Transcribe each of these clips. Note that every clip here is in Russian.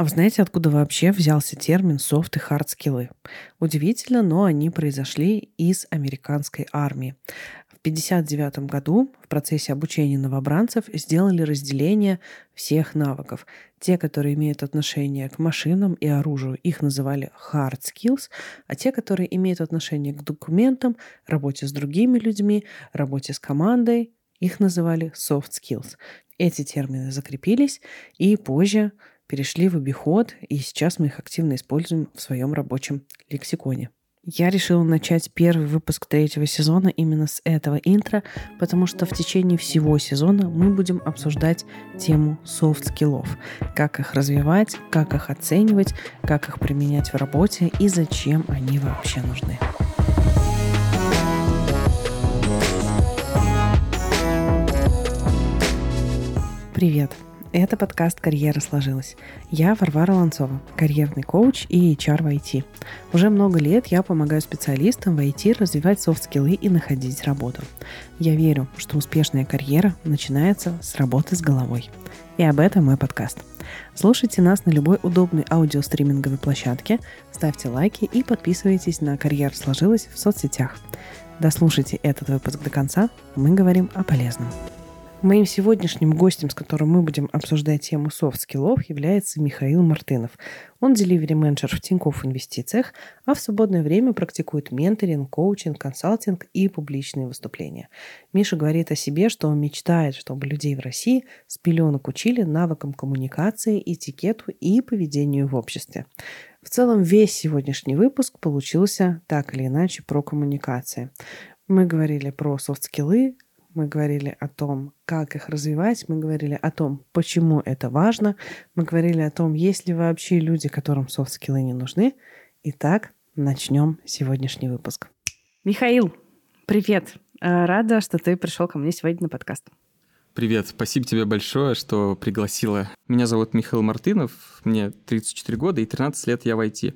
А вы знаете, откуда вообще взялся термин «софт» и «хард-скиллы»? Удивительно, но они произошли из американской армии. В 1959 году в процессе обучения новобранцев сделали разделение всех навыков. Те, которые имеют отношение к машинам и оружию, их называли hard skills, а те, которые имеют отношение к документам, работе с другими людьми, работе с командой, их называли soft skills. Эти термины закрепились, и позже перешли в обиход, и сейчас мы их активно используем в своем рабочем лексиконе. Я решила начать первый выпуск третьего сезона именно с этого интро, потому что в течение всего сезона мы будем обсуждать тему soft skill ов. Как их развивать, как их оценивать, как их применять в работе и зачем они вообще нужны. Привет! Это подкаст «Карьера сложилась». Я Варвара Ланцова, карьерный коуч и HR в IT. Уже много лет я помогаю специалистам в IT развивать софт-скиллы и находить работу. Я верю, что успешная карьера начинается с работы с головой. И об этом мой подкаст. Слушайте нас на любой удобной аудиостриминговой площадке, ставьте лайки и подписывайтесь на «Карьера сложилась» в соцсетях. Дослушайте этот выпуск до конца, мы говорим о полезном. Моим сегодняшним гостем, с которым мы будем обсуждать тему soft skill ов, является Михаил Мартынов. Он delivery менеджер в Тинькофф Инвестициях, а в свободное время практикует менторинг, коучинг, консалтинг и публичные выступления. Миша говорит о себе, что он мечтает, чтобы людей в России с пеленок учили навыкам коммуникации, этикету и поведению в обществе. В целом весь сегодняшний выпуск получился так или иначе про коммуникации. Мы говорили про софт-скиллы, мы говорили о том, как их развивать, мы говорили о том, почему это важно, мы говорили о том, есть ли вообще люди, которым софт-скиллы не нужны. Итак, начнем сегодняшний выпуск. Михаил, привет! Э, рада, что ты пришел ко мне сегодня на подкаст. Привет, спасибо тебе большое, что пригласила. Меня зовут Михаил Мартынов, мне 34 года и 13 лет я в IT.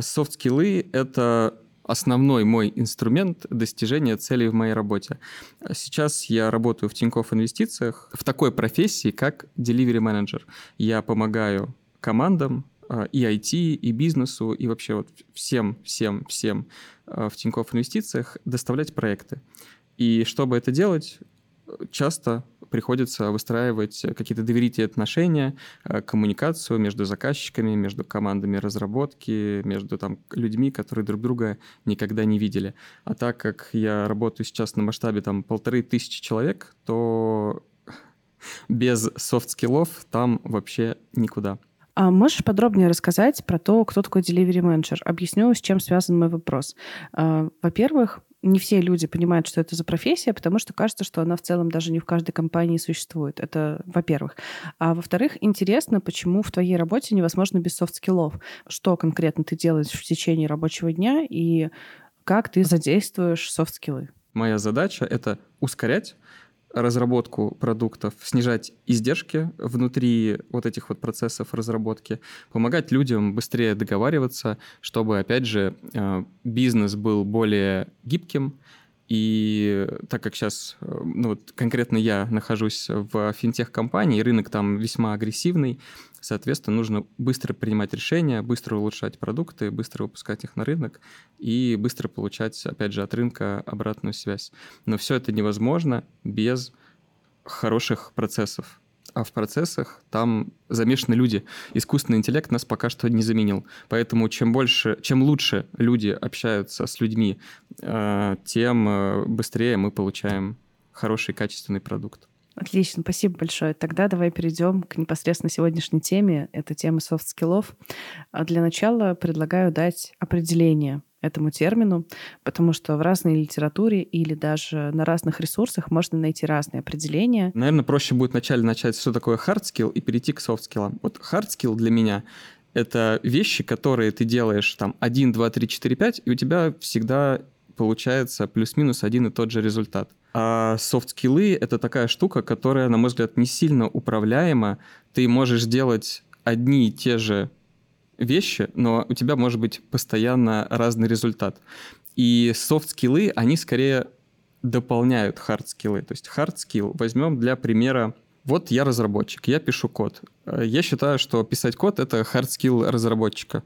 Софт-скиллы — это основной мой инструмент достижения целей в моей работе. Сейчас я работаю в Тинькофф Инвестициях в такой профессии, как delivery менеджер. Я помогаю командам а, и IT, и бизнесу, и вообще вот всем, всем, всем а, в Тинькофф Инвестициях доставлять проекты. И чтобы это делать, часто приходится выстраивать какие-то доверительные отношения, э, коммуникацию между заказчиками, между командами разработки, между там, людьми, которые друг друга никогда не видели. А так как я работаю сейчас на масштабе там полторы тысячи человек, то без soft skill ов там вообще никуда. А можешь подробнее рассказать про то, кто такой delivery менеджер? Объясню, с чем связан мой вопрос. А, во-первых, не все люди понимают, что это за профессия, потому что кажется, что она в целом даже не в каждой компании существует. Это во-первых. А во-вторых, интересно, почему в твоей работе невозможно без софт-скиллов. Что конкретно ты делаешь в течение рабочего дня и как ты задействуешь софт-скиллы? Моя задача — это ускорять разработку продуктов, снижать издержки внутри вот этих вот процессов разработки, помогать людям быстрее договариваться, чтобы, опять же, э, бизнес был более гибким, и так как сейчас, э, ну вот конкретно я нахожусь в финтех-компании, рынок там весьма агрессивный, соответственно, нужно быстро принимать решения, быстро улучшать продукты, быстро выпускать их на рынок и быстро получать, опять же, от рынка обратную связь. Но все это невозможно без хороших процессов а в процессах там замешаны люди. Искусственный интеллект нас пока что не заменил. Поэтому чем больше, чем лучше люди общаются с людьми, э, тем э, быстрее мы получаем хороший качественный продукт. Отлично, спасибо большое. Тогда давай перейдем к непосредственно сегодняшней теме. Это тема софт-скиллов. А для начала предлагаю дать определение этому термину, потому что в разной литературе или даже на разных ресурсах можно найти разные определения. Наверное, проще будет вначале начать, что такое hard skill, и перейти к soft skill. Вот hard skill для меня — это вещи, которые ты делаешь там 1, 2, 3, 4, 5, и у тебя всегда получается плюс-минус один и тот же результат. А софт-скиллы — это такая штука, которая, на мой взгляд, не сильно управляема. Ты можешь делать одни и те же вещи, но у тебя может быть постоянно разный результат. И софт-скиллы, они скорее дополняют хард-скиллы. То есть хард-скилл возьмем для примера Вот я разработчик, я пишу код. Э, я считаю, что писать код — это hard skill разработчика.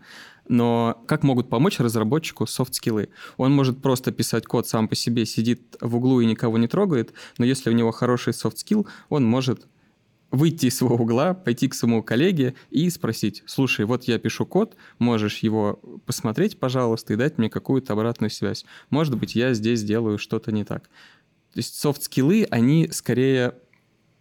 Но как могут помочь разработчику софт-скиллы? Он может просто писать код сам по себе, сидит в углу и никого не трогает, но если у него хороший софт-скилл, он может выйти из своего угла, пойти к своему коллеге и спросить, слушай, вот я пишу код, можешь его посмотреть, пожалуйста, и дать мне какую-то обратную связь. Может быть, я здесь делаю что-то не так. То есть софт-скиллы, они скорее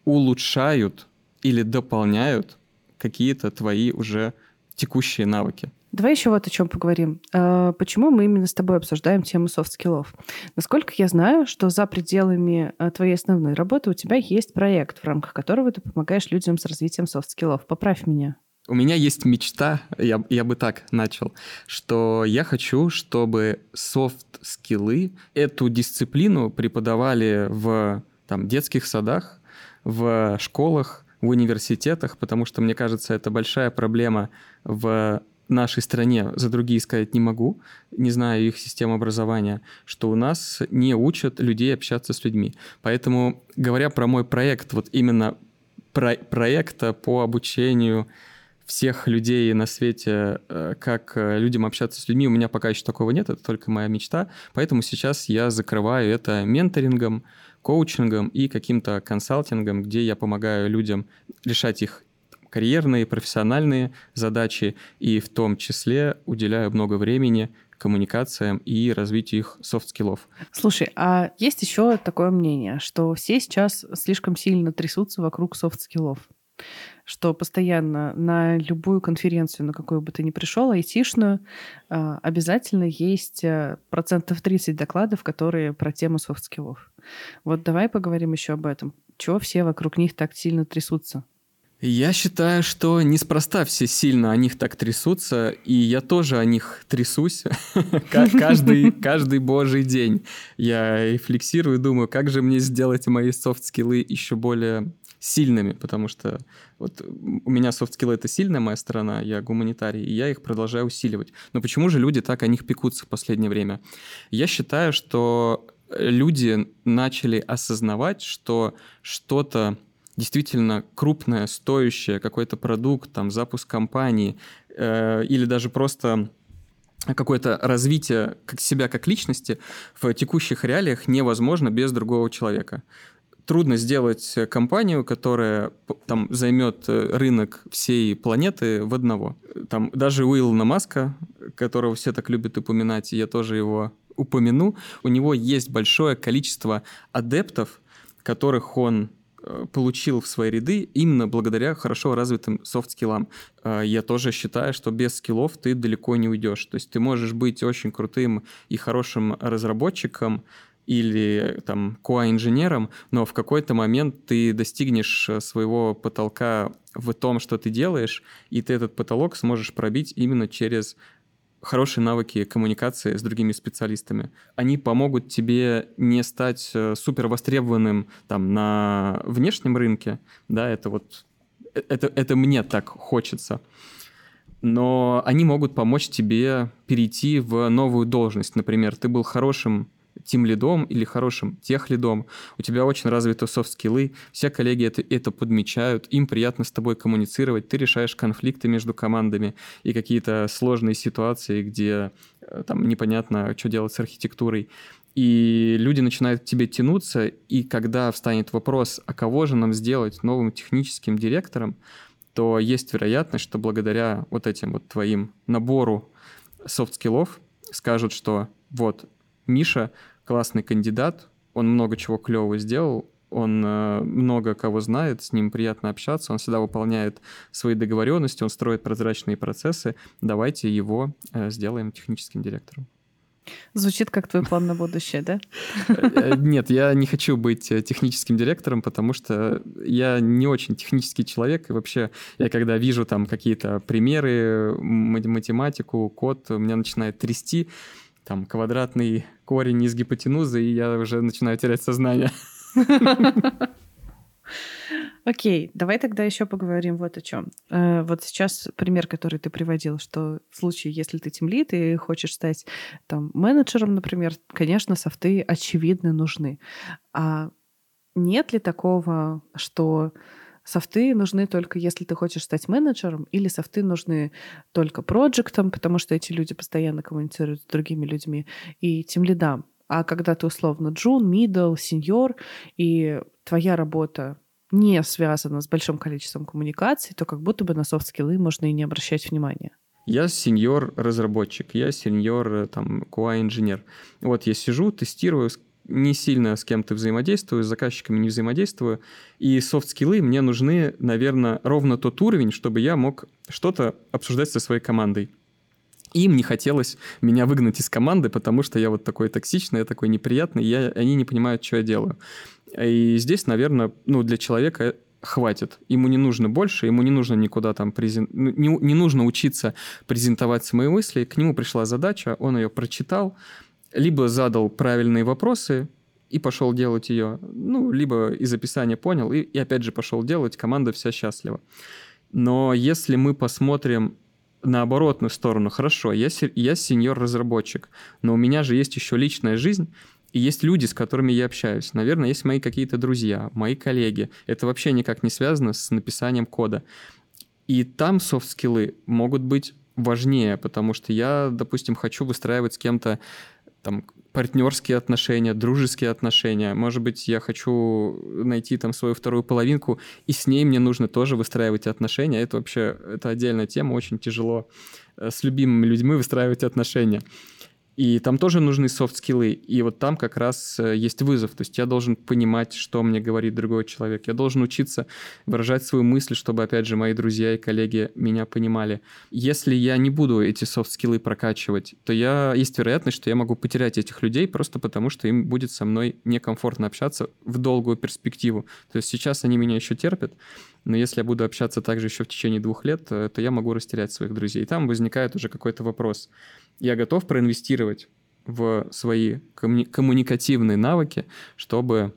улучшают или дополняют какие-то твои уже текущие навыки. Давай еще вот о чем поговорим. А, почему мы именно с тобой обсуждаем тему софт-скиллов? Насколько я знаю, что за пределами а, твоей основной работы у тебя есть проект, в рамках которого ты помогаешь людям с развитием софт-скиллов. Поправь меня. У меня есть мечта, я, я бы так начал, что я хочу, чтобы софт-скиллы, эту дисциплину преподавали в там, детских садах, в школах, в университетах, потому что, мне кажется, это большая проблема в нашей стране, за другие сказать не могу, не знаю их систему образования, что у нас не учат людей общаться с людьми. Поэтому, говоря про мой проект, вот именно про проекта по обучению всех людей на свете, э, как э, людям общаться с людьми, у меня пока еще такого нет, это только моя мечта. Поэтому сейчас я закрываю это менторингом, коучингом и каким-то консалтингом, где я помогаю людям решать их карьерные, профессиональные задачи, и в том числе уделяю много времени коммуникациям и развитию их софт-скиллов. Слушай, а есть еще такое мнение, что все сейчас слишком сильно трясутся вокруг софт-скиллов? что постоянно на любую конференцию, на какую бы ты ни пришел, айтишную, а, обязательно есть э, процентов 30 докладов, которые про тему софт-скиллов. Вот давай поговорим еще об этом. Чего все вокруг них так сильно трясутся? Я считаю, что неспроста все сильно о них так трясутся, и я тоже о них трясусь каждый, каждый божий день. Я рефлексирую, думаю, как же мне сделать мои софт-скиллы еще более сильными, потому что вот у меня софт-скиллы — это сильная моя сторона, я гуманитарий, и я их продолжаю усиливать. Но почему же люди так о них пекутся в последнее время? Я считаю, что люди начали осознавать, что что-то действительно крупное, стоящее, какой-то продукт, там, запуск компании э, или даже просто какое-то развитие как себя как личности в текущих реалиях невозможно без другого человека. Трудно сделать компанию, которая там займет э, рынок всей планеты в одного. Там даже Уилла Маска, которого все так любят упоминать, и я тоже его упомяну, у него есть большое количество адептов, которых он получил в свои ряды именно благодаря хорошо развитым софт-скиллам. Э, я тоже считаю, что без скиллов ты далеко не уйдешь. То есть ты можешь быть очень крутым и хорошим разработчиком, или там QA-инженером, но в какой-то момент ты достигнешь э, своего потолка в том, что ты делаешь, и ты этот потолок сможешь пробить именно через хорошие навыки коммуникации с другими специалистами. Они помогут тебе не стать э, супер востребованным там на внешнем рынке, да, это вот э, это, это мне так хочется. Но они могут помочь тебе перейти в новую должность. Например, ты был хорошим тим лидом или хорошим тех лидом, у тебя очень развиты софт-скиллы, все коллеги это, это подмечают, им приятно с тобой коммуницировать, ты решаешь конфликты между командами и какие-то сложные ситуации, где э, там непонятно, что делать с архитектурой. И люди начинают к тебе тянуться, и когда встанет вопрос, а кого же нам сделать новым техническим директором, то есть вероятность, что благодаря вот этим вот твоим набору софт-скиллов скажут, что вот Миша классный кандидат, он много чего клевого сделал, он э, много кого знает, с ним приятно общаться, он всегда выполняет свои договоренности, он строит прозрачные процессы. Давайте его э, сделаем техническим директором. Звучит как твой план на будущее, да? Э, нет, я не хочу быть техническим директором, потому что я не очень технический человек. И вообще, я когда вижу там какие-то примеры, математику, код, меня начинает трясти там квадратный корень из гипотенузы, и я уже начинаю терять сознание. Окей, давай тогда еще поговорим вот о чем. Э, вот сейчас пример, который ты приводил, что в случае, если ты темлит и хочешь стать там менеджером, например, конечно, софты очевидно нужны. А нет ли такого, что софты нужны только если ты хочешь стать менеджером, или софты нужны только проектам, потому что эти люди постоянно коммуницируют с другими людьми, и тимлидам. А когда ты условно джун, мидл, сеньор, и твоя работа не связана с большим количеством коммуникаций, то как будто бы на софт-скиллы можно и не обращать внимания. Я сеньор-разработчик, я сеньор, э, там, QA-инженер. Вот я сижу, тестирую, не сильно с кем-то взаимодействую, с заказчиками не взаимодействую, и софт-скиллы мне нужны, наверное, ровно тот уровень, чтобы я мог что-то обсуждать со своей командой. Им не хотелось меня выгнать из команды, потому что я вот такой токсичный, я такой неприятный, я, они не понимают, что я делаю. И здесь, наверное, ну, для человека хватит. Ему не нужно больше, ему не нужно никуда там презент... Ну, не, не нужно учиться презентовать свои мысли. К нему пришла задача, он ее прочитал, либо задал правильные вопросы и пошел делать ее, ну, либо из описания понял и, и опять же пошел делать, команда вся счастлива. Но если мы посмотрим на оборотную сторону, хорошо, я, я сеньор-разработчик, но у меня же есть еще личная жизнь, и есть люди, с которыми я общаюсь. Наверное, есть мои какие-то друзья, мои коллеги. Это вообще никак не связано с написанием кода. И там софт-скиллы могут быть важнее, потому что я, допустим, хочу выстраивать с кем-то там партнерские отношения, дружеские отношения. Может быть, я хочу найти там свою вторую половинку, и с ней мне нужно тоже выстраивать отношения. Это вообще это отдельная тема, очень тяжело э, с любимыми людьми выстраивать отношения. И там тоже нужны софт-скиллы. И вот там как раз э, есть вызов. То есть я должен понимать, что мне говорит другой человек. Я должен учиться выражать свою мысль, чтобы, опять же, мои друзья и коллеги меня понимали. Если я не буду эти софт-скиллы прокачивать, то я, есть вероятность, что я могу потерять этих людей просто потому, что им будет со мной некомфортно общаться в долгую перспективу. То есть сейчас они меня еще терпят, но если я буду общаться также еще в течение двух лет, э, то я могу растерять своих друзей. И там возникает уже какой-то вопрос – я готов проинвестировать в свои коммуни- коммуникативные навыки, чтобы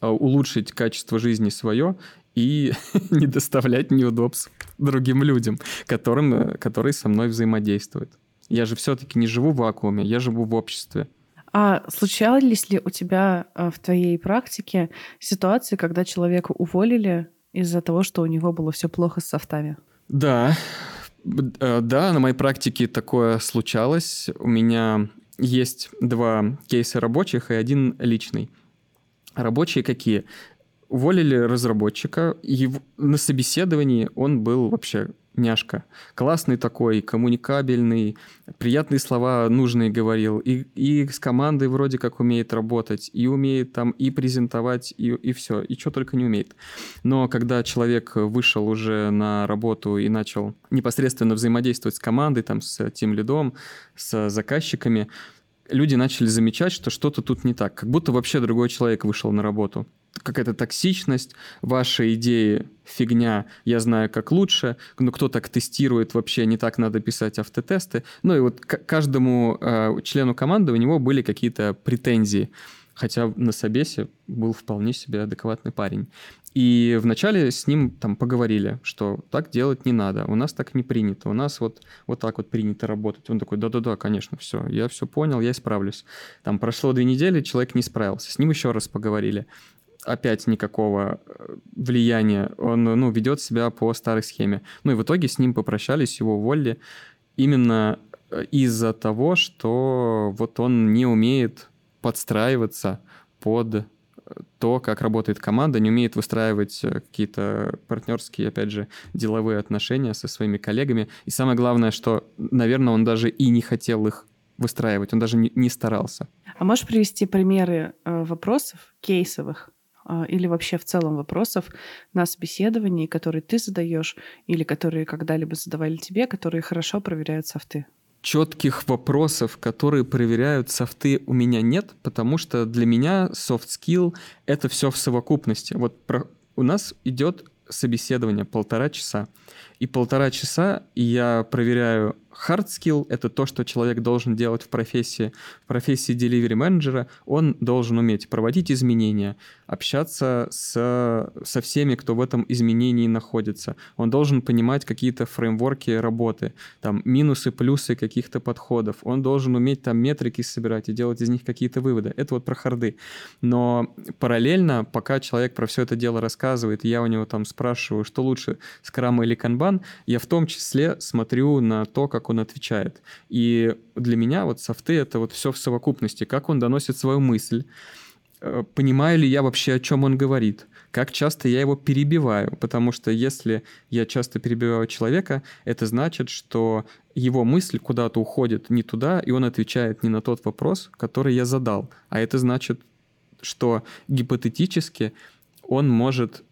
а, улучшить качество жизни свое и не доставлять неудобств другим людям, которым, э, которые со мной взаимодействуют. Я же все-таки не живу в вакууме, я живу в обществе. А случались ли у тебя э, в твоей практике ситуации, когда человека уволили из-за того, что у него было все плохо с софтами? Да, Э, да, на моей практике такое случалось. У меня есть два кейса рабочих и один личный. Рабочие какие? Уволили разработчика, и на собеседовании он был вообще няшка. Классный такой, коммуникабельный, приятные слова нужные говорил. И, и с командой вроде как умеет работать, и умеет там и презентовать, и, и все, и что только не умеет. Но когда человек вышел уже на работу и начал непосредственно взаимодействовать с командой, там, с тем лидом, с заказчиками, люди начали замечать, что что-то тут не так. Как будто вообще другой человек вышел на работу какая-то токсичность, ваши идеи фигня, я знаю, как лучше, но кто так тестирует, вообще не так надо писать автотесты. Ну и вот к каждому э, члену команды у него были какие-то претензии, хотя на собесе был вполне себе адекватный парень. И вначале с ним там поговорили, что так делать не надо, у нас так не принято, у нас вот, вот так вот принято работать. Он такой, да-да-да, конечно, все, я все понял, я исправлюсь. Там прошло две недели, человек не справился, с ним еще раз поговорили опять никакого э, влияния. Он ну, ведет себя по старой схеме. Ну и в итоге с ним попрощались, его уволили именно э, из-за того, что вот он не умеет подстраиваться под э, то, как работает команда, не умеет выстраивать какие-то партнерские, опять же, деловые отношения со своими коллегами. И самое главное, что, наверное, он даже и не хотел их выстраивать, он даже не, старался. А можешь привести примеры вопросов кейсовых, или вообще в целом вопросов на собеседовании, которые ты задаешь или которые когда-либо задавали тебе, которые хорошо проверяют софты? Четких вопросов, которые проверяют софты, у меня нет, потому что для меня soft skill — это все в совокупности. Вот про... у нас идет собеседование полтора часа. И полтора часа я проверяю hard skill — это то, что человек должен делать в профессии. В профессии delivery менеджера он должен уметь проводить изменения, общаться с, со всеми, кто в этом изменении находится. Он должен понимать какие-то фреймворки работы, там минусы, плюсы каких-то подходов. Он должен уметь там метрики собирать и делать из них какие-то выводы. Это вот про харды. Но параллельно, пока человек про все это дело рассказывает, я у него там спрашиваю, что лучше, скрам или канбан, я в том числе смотрю на то, как он отвечает. И для меня вот софты — это вот все в совокупности, как он доносит свою мысль, Э, понимаю ли я вообще, о чем он говорит, как часто я его перебиваю, потому что если я часто перебиваю человека, это значит, что его мысль куда-то уходит не туда, и он отвечает не на тот вопрос, который я задал. А это значит, что гипотетически он может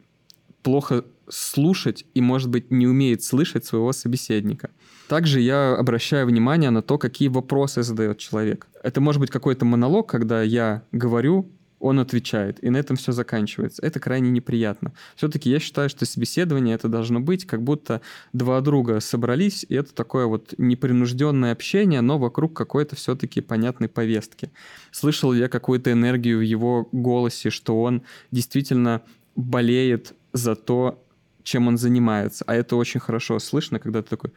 плохо слушать и, может быть, не умеет слышать своего собеседника. Также я обращаю внимание на то, какие вопросы задает человек. Это может быть какой-то монолог, когда я говорю, он отвечает, и на этом все заканчивается. Это крайне неприятно. Все-таки я считаю, что собеседование это должно быть, как будто два друга собрались, и это такое вот непринужденное общение, но вокруг какой-то все-таки понятной повестки. Слышал я какую-то энергию в его голосе, что он действительно болеет за то, чем он занимается. А это очень хорошо слышно, когда ты такой,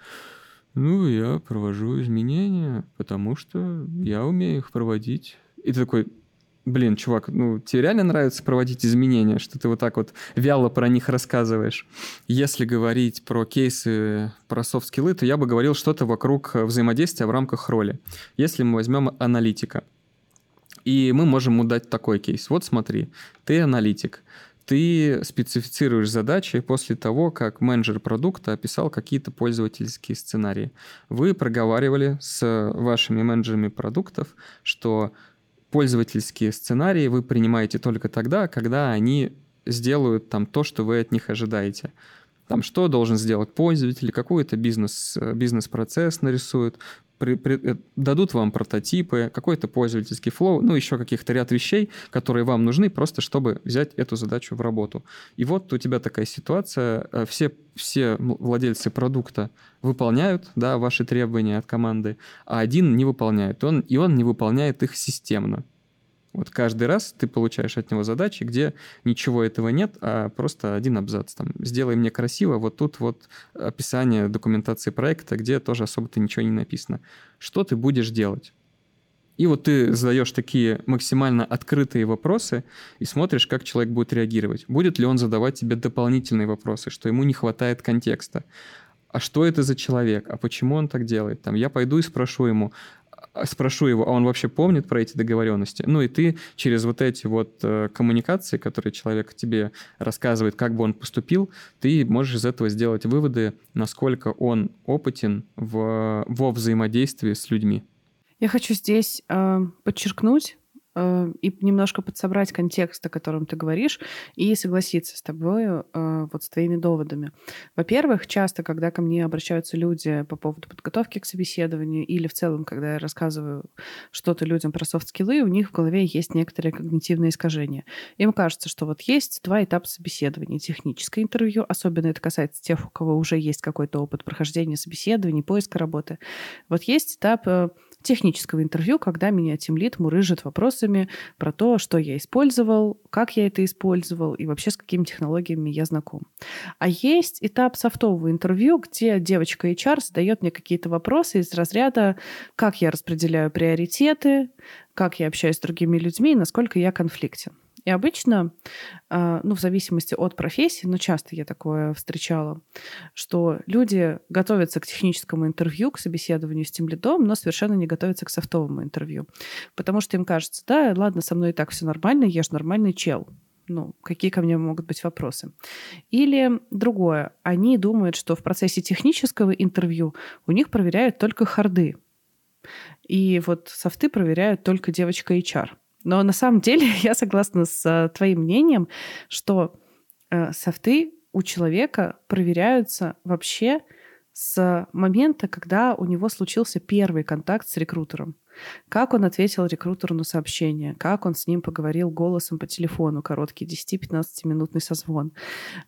ну, я провожу изменения, потому что я умею их проводить. И ты такой, блин, чувак, ну, тебе реально нравится проводить изменения, что ты вот так вот вяло про них рассказываешь. Если говорить про кейсы, про софт-скиллы, то я бы говорил что-то вокруг взаимодействия в рамках роли. Если мы возьмем аналитика, и мы можем ему дать такой кейс. Вот смотри, ты аналитик, ты специфицируешь задачи после того, как менеджер продукта описал какие-то пользовательские сценарии. Вы проговаривали с вашими менеджерами продуктов, что пользовательские сценарии вы принимаете только тогда, когда они сделают там то, что вы от них ожидаете. Там что должен сделать пользователь, какой-то бизнес, э, бизнес-процесс нарисуют, при, при, э, дадут вам прототипы, какой-то пользовательский флоу, ну, еще каких-то ряд вещей, которые вам нужны просто, чтобы взять эту задачу в работу. И вот у тебя такая ситуация, э, все, все владельцы продукта выполняют, да, ваши требования от команды, а один не выполняет, он, и он не выполняет их системно. Вот каждый раз ты получаешь от него задачи, где ничего этого нет, а просто один абзац. Там, сделай мне красиво, вот тут вот описание документации проекта, где тоже особо-то ничего не написано. Что ты будешь делать? И вот ты задаешь такие максимально открытые вопросы и смотришь, как человек будет реагировать. Будет ли он задавать тебе дополнительные вопросы, что ему не хватает контекста. А что это за человек? А почему он так делает? Там, я пойду и спрошу ему, спрошу его, а он вообще помнит про эти договоренности? Ну и ты через вот эти вот э, коммуникации, которые человек тебе рассказывает, как бы он поступил, ты можешь из этого сделать выводы, насколько он опытен в, во взаимодействии с людьми. Я хочу здесь э, подчеркнуть, и немножко подсобрать контекст, о котором ты говоришь, и согласиться с тобой, э, вот с твоими доводами. Во-первых, часто, когда ко мне обращаются люди по поводу подготовки к собеседованию или в целом, когда я рассказываю что-то людям про софт-скиллы, у них в голове есть некоторые когнитивные искажения. Им кажется, что вот есть два этапа собеседования. Техническое интервью, особенно это касается тех, у кого уже есть какой-то опыт прохождения собеседований, поиска работы. Вот есть этап э, технического интервью, когда меня тимлит мурыжит вопросами про то, что я использовал, как я это использовал и вообще с какими технологиями я знаком. А есть этап софтового интервью, где девочка HR задает мне какие-то вопросы из разряда, как я распределяю приоритеты, как я общаюсь с другими людьми и насколько я конфликтен. И обычно, а, ну, в зависимости от профессии, но часто я такое встречала, что люди готовятся к техническому интервью, к собеседованию с тем лидом, но совершенно не готовятся к софтовому интервью. Потому что им кажется, да, ладно, со мной и так все нормально, я же нормальный чел. Ну, какие ко мне могут быть вопросы? Или другое. Они думают, что в процессе технического интервью у них проверяют только харды. И вот софты проверяют только девочка HR. Но на самом деле я согласна с э, твоим мнением, что э, софты у человека проверяются вообще с момента, когда у него случился первый контакт с рекрутером. Как он ответил рекрутеру на сообщение, как он с ним поговорил голосом по телефону, короткий 10-15-минутный созвон,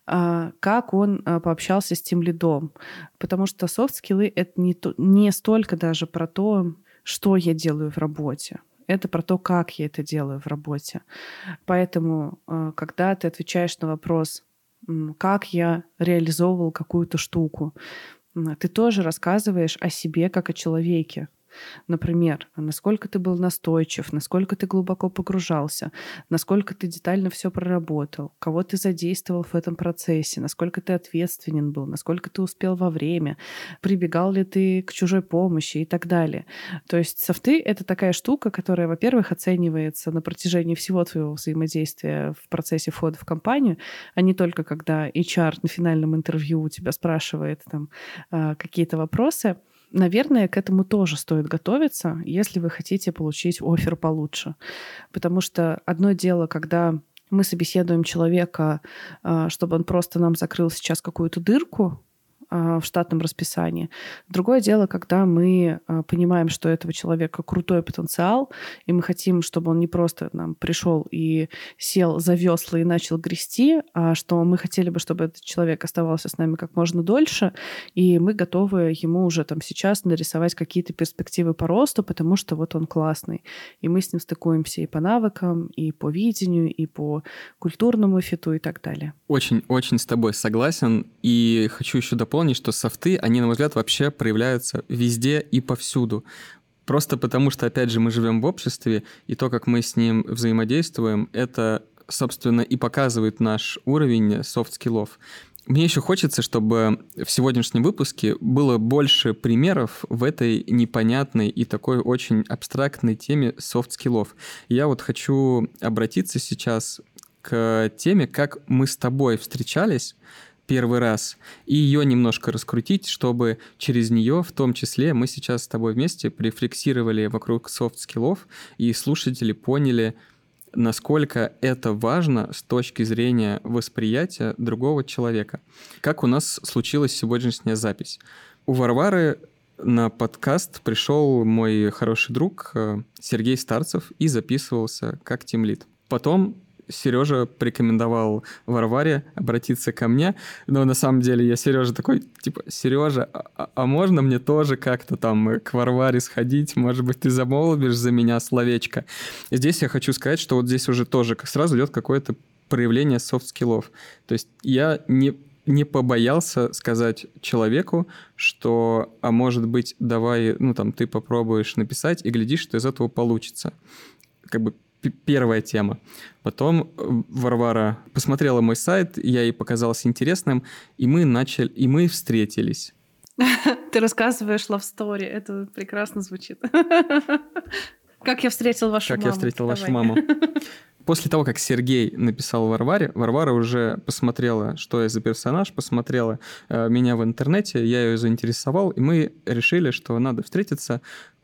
а, как он а, пообщался с тем лидом. Потому что софт-скиллы — это не, то, не столько даже про то, что я делаю в работе, это про то, как я это делаю в работе. Поэтому, а, когда ты отвечаешь на вопрос, как я реализовывал какую-то штуку, ты тоже рассказываешь о себе как о человеке. Например, насколько ты был настойчив, насколько ты глубоко погружался, насколько ты детально все проработал, кого ты задействовал в этом процессе, насколько ты ответственен был, насколько ты успел во время, прибегал ли ты к чужой помощи и так далее. То есть софты — это такая штука, которая, во-первых, оценивается на протяжении всего твоего взаимодействия в процессе входа в компанию, а не только когда HR на финальном интервью у тебя спрашивает там а, какие-то вопросы — наверное, к этому тоже стоит готовиться, если вы хотите получить офер получше. Потому что одно дело, когда мы собеседуем человека, а, чтобы он просто нам закрыл сейчас какую-то дырку, в штатном расписании. Другое дело, когда мы а, понимаем, что этого человека крутой потенциал, и мы хотим, чтобы он не просто нам пришел и сел за весла и начал грести, а что мы хотели бы, чтобы этот человек оставался с нами как можно дольше, и мы готовы ему уже там сейчас нарисовать какие-то перспективы по росту, потому что вот он классный. И мы с ним стыкуемся и по навыкам, и по видению, и по культурному фиту и так далее. Очень-очень с тобой согласен. И хочу еще дополнить, дополнить, что софты, они, на мой взгляд, вообще проявляются везде и повсюду. Просто потому что, опять же, мы живем в обществе, и то, как мы с ним взаимодействуем, это, собственно, и показывает наш уровень софт-скиллов. Мне еще хочется, чтобы в сегодняшнем выпуске было больше примеров в этой непонятной и такой очень абстрактной теме софт-скиллов. Я вот хочу обратиться сейчас к теме, как мы с тобой встречались, первый раз, и ее немножко раскрутить, чтобы через нее, в том числе, мы сейчас с тобой вместе порефлексировали вокруг софт-скиллов, и слушатели поняли, насколько это важно с точки зрения восприятия другого человека. Как у нас случилась сегодняшняя запись? У Варвары на подкаст пришел мой хороший друг э, Сергей Старцев и записывался как тимлит. Потом Сережа порекомендовал Варваре обратиться ко мне, но на самом деле я Сережа такой, типа, Сережа, а, а, а можно мне тоже как-то там к Варваре сходить? Может быть, ты замолвишь за меня словечко? Здесь я хочу сказать, что вот здесь уже тоже сразу идет какое-то проявление софт-скиллов. То есть я не не побоялся сказать человеку, что, а может быть, давай, ну там, ты попробуешь написать, и глядишь, что из этого получится. Как бы первая тема. Потом э, Варвара посмотрела мой сайт, я ей показался интересным, и мы начали, и мы встретились. Ты рассказываешь love story, это прекрасно звучит. Как я встретил вашу как маму. Как я встретил Давай. вашу маму. После того, как Сергей написал Варваре, Варвара уже посмотрела, что я за персонаж, посмотрела э, меня в интернете, я ее заинтересовал, и мы решили, что надо встретиться,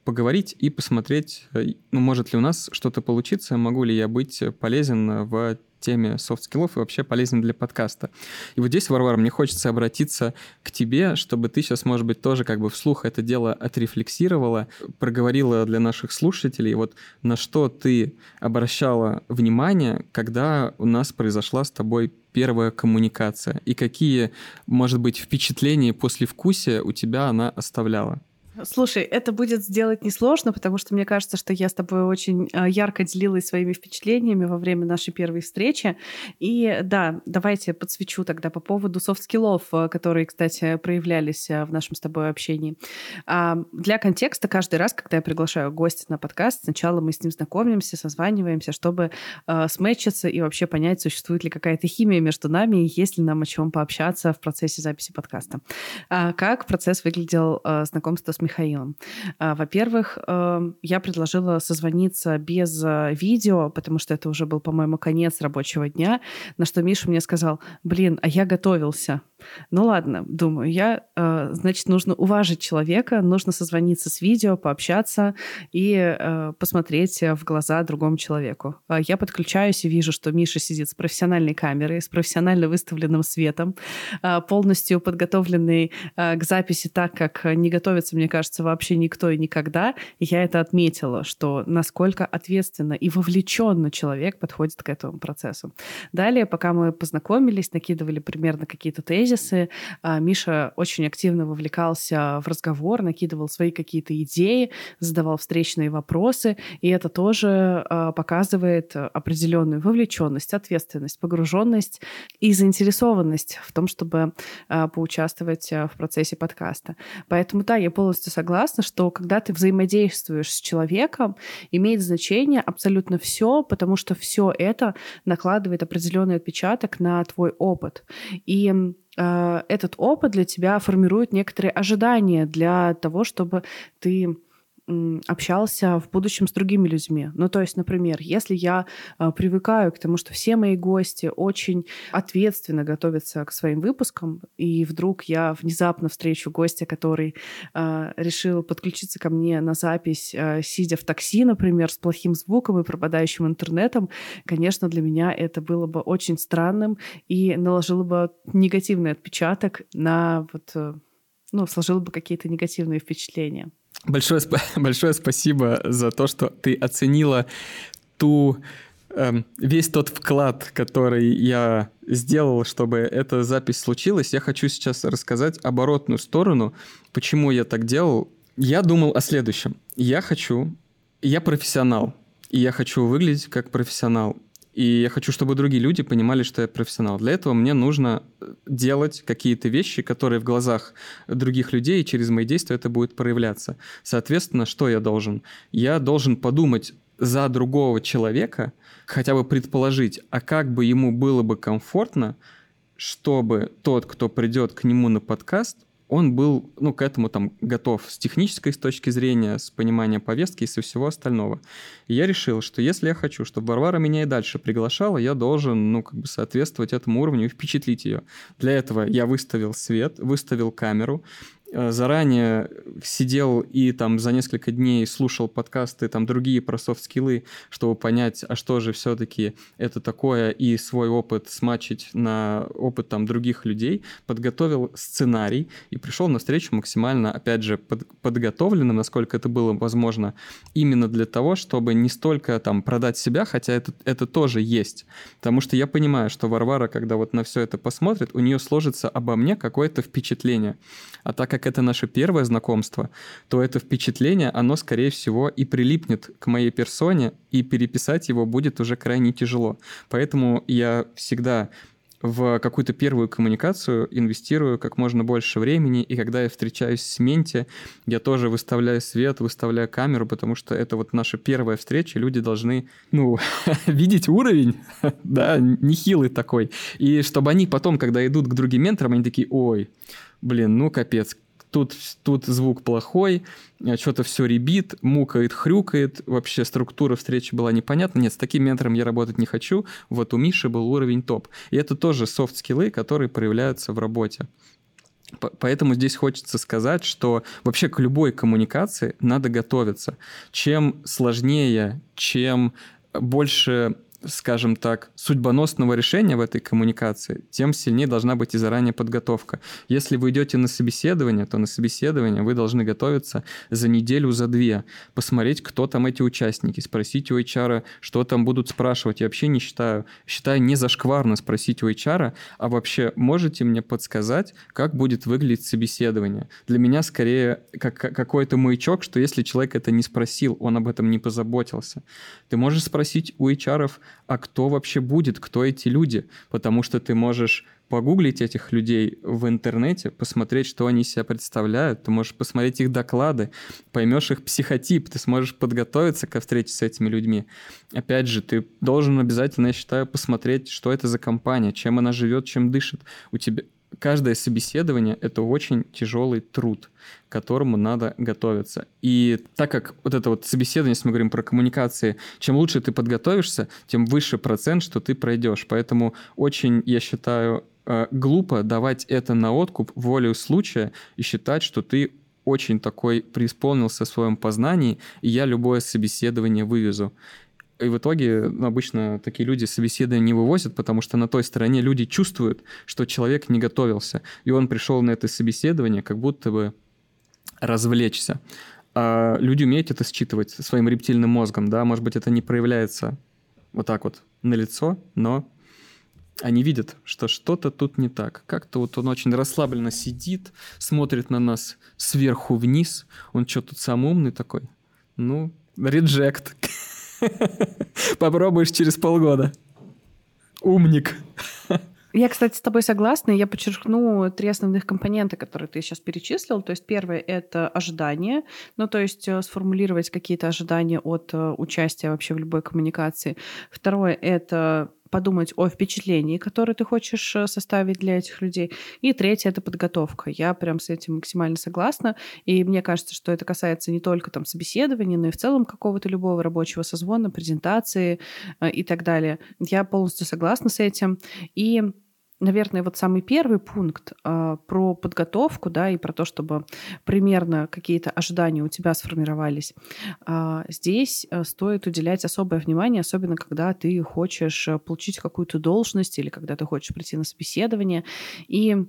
поговорить и посмотреть, э, ну, может ли у нас что-то получиться, могу ли я быть полезен в теме софт-скиллов и вообще полезен для подкаста. И вот здесь, Варвара, мне хочется обратиться к тебе, чтобы ты сейчас, может быть, тоже как бы вслух это дело отрефлексировала, проговорила для наших слушателей, вот на что ты обращала внимание, когда у нас произошла с тобой первая коммуникация, и какие, может быть, впечатления послевкусия у тебя она оставляла? Слушай, это будет сделать несложно, потому что мне кажется, что я с тобой очень а, ярко делилась своими впечатлениями во время нашей первой встречи. И да, давайте подсвечу тогда по поводу софт-скиллов, а, которые, кстати, проявлялись а, в нашем с тобой общении. Для контекста, каждый раз, когда я приглашаю гостя на подкаст, сначала мы с ним знакомимся, созваниваемся, чтобы сметчиться и вообще понять, существует ли какая-то химия между нами и есть ли нам о чем пообщаться в процессе записи подкаста. Как процесс выглядел знакомства с. А, во-первых, эм, я предложила созвониться без э, видео, потому что это уже был, по-моему, конец рабочего дня, на что Миша мне сказал, блин, а я готовился. Ну ладно, думаю, я, э, значит, нужно уважить человека, нужно созвониться с видео, пообщаться и э, посмотреть в глаза другому человеку. А я подключаюсь и вижу, что Миша сидит с профессиональной камерой, с профессионально выставленным светом, полностью подготовленный к записи так, как не готовится, мне кажется, кажется, вообще никто и никогда. И я это отметила, что насколько ответственно и вовлеченно человек подходит к этому процессу. Далее, пока мы познакомились, накидывали примерно какие-то тезисы, а, Миша очень активно вовлекался в разговор, накидывал свои какие-то идеи, задавал встречные вопросы, и это тоже а, показывает определенную вовлеченность, ответственность, погруженность и заинтересованность в том, чтобы а, поучаствовать в процессе подкаста. Поэтому да, я полностью согласна, что когда ты взаимодействуешь с человеком, имеет значение абсолютно все, потому что все это накладывает определенный отпечаток на твой опыт. И э, этот опыт для тебя формирует некоторые ожидания для того, чтобы ты общался в будущем с другими людьми. Ну, то есть, например, если я э, привыкаю к тому, что все мои гости очень ответственно готовятся к своим выпускам, и вдруг я внезапно встречу гостя, который э, решил подключиться ко мне на запись, э, сидя в такси, например, с плохим звуком и пропадающим интернетом, конечно, для меня это было бы очень странным и наложило бы негативный отпечаток на вот, э, ну, сложило бы какие-то негативные впечатления. Большое, большое спасибо за то, что ты оценила ту эм, весь тот вклад, который я сделал, чтобы эта запись случилась. Я хочу сейчас рассказать оборотную сторону, почему я так делал. Я думал о следующем. Я хочу, я профессионал, и я хочу выглядеть как профессионал. И я хочу, чтобы другие люди понимали, что я профессионал. Для этого мне нужно э, делать какие-то вещи, которые в глазах других людей, через мои действия это будет проявляться. Соответственно, что я должен? Я должен подумать за другого человека, хотя бы предположить, а как бы ему было бы комфортно, чтобы тот, кто придет к нему на подкаст, он был, ну, к этому там готов с технической с точки зрения, с понимания повестки и со всего остального. И я решил, что если я хочу, чтобы Варвара меня и дальше приглашала, я должен, ну, как бы соответствовать этому уровню и впечатлить ее. Для этого я выставил свет, выставил камеру, заранее сидел и там за несколько дней слушал подкасты там другие про софт-скиллы, чтобы понять, а что же все-таки это такое, и свой опыт смачить на опыт там других людей, подготовил сценарий и пришел на встречу максимально, опять же, под, подготовленным, насколько это было возможно, именно для того, чтобы не столько там продать себя, хотя это, это тоже есть, потому что я понимаю, что Варвара, когда вот на все это посмотрит, у нее сложится обо мне какое-то впечатление. А так как это наше первое знакомство, то это впечатление, оно, скорее всего, и прилипнет к моей персоне, и переписать его будет уже крайне тяжело. Поэтому я всегда в какую-то первую коммуникацию инвестирую как можно больше времени, и когда я встречаюсь с Менти, я тоже выставляю свет, выставляю камеру, потому что это вот наша первая встреча, люди должны, ну, видеть уровень, да, нехилый такой, и чтобы они потом, когда идут к другим менторам, они такие, ой, блин, ну капец, тут, тут звук плохой, а что-то все ребит, мукает, хрюкает, вообще структура встречи была непонятна. Нет, с таким ментором я работать не хочу. Вот у Миши был уровень топ. И это тоже софт-скиллы, которые проявляются в работе. Поэтому здесь хочется сказать, что вообще к любой коммуникации надо готовиться. Чем сложнее, чем больше скажем так, судьбоносного решения в этой коммуникации, тем сильнее должна быть и заранее подготовка. Если вы идете на собеседование, то на собеседование вы должны готовиться за неделю, за две, посмотреть, кто там эти участники, спросить у HR, что там будут спрашивать. Я вообще не считаю, считаю не зашкварно спросить у HR, а вообще можете мне подсказать, как будет выглядеть собеседование? Для меня скорее как какой-то маячок, что если человек это не спросил, он об этом не позаботился. Ты можешь спросить у HR, а кто вообще будет, кто эти люди, потому что ты можешь погуглить этих людей в интернете, посмотреть, что они себя представляют, ты можешь посмотреть их доклады, поймешь их психотип, ты сможешь подготовиться ко встрече с этими людьми. Опять же, ты должен обязательно, я считаю, посмотреть, что это за компания, чем она живет, чем дышит. У тебя каждое собеседование — это очень тяжелый труд, к которому надо готовиться. И так как вот это вот собеседование, если мы говорим про коммуникации, чем лучше ты подготовишься, тем выше процент, что ты пройдешь. Поэтому очень, я считаю, э, глупо давать это на откуп волею случая и считать, что ты очень такой преисполнился в своем познании, и я любое собеседование вывезу. И в итоге ну, обычно такие люди собеседования не вывозят, потому что на той стороне люди чувствуют, что человек не готовился. И он пришел на это собеседование, как будто бы развлечься. А люди умеют это считывать своим рептильным мозгом, да, может быть, это не проявляется вот так вот на лицо, но они видят, что что-то тут не так. Как-то вот он очень расслабленно сидит, смотрит на нас сверху вниз. Он что, тут сам умный такой? Ну, реджект. Попробуешь через полгода. Умник. Я, кстати, с тобой согласна. Я подчеркну три основных компонента, которые ты сейчас перечислил. То есть первое — это ожидание. Ну, то есть э, сформулировать какие-то ожидания от э, участия вообще в любой коммуникации. Второе — это подумать о впечатлении, которое ты хочешь э, составить для этих людей. И третье — это подготовка. Я прям с этим максимально согласна. И мне кажется, что это касается не только там собеседования, но и в целом какого-то любого рабочего созвона, презентации э, и так далее. Я полностью согласна с этим. И наверное, вот самый первый пункт э, про подготовку, да, и про то, чтобы примерно какие-то ожидания у тебя сформировались. Э, здесь стоит уделять особое внимание, особенно когда ты хочешь э, получить какую-то должность или когда ты хочешь прийти на собеседование. И а,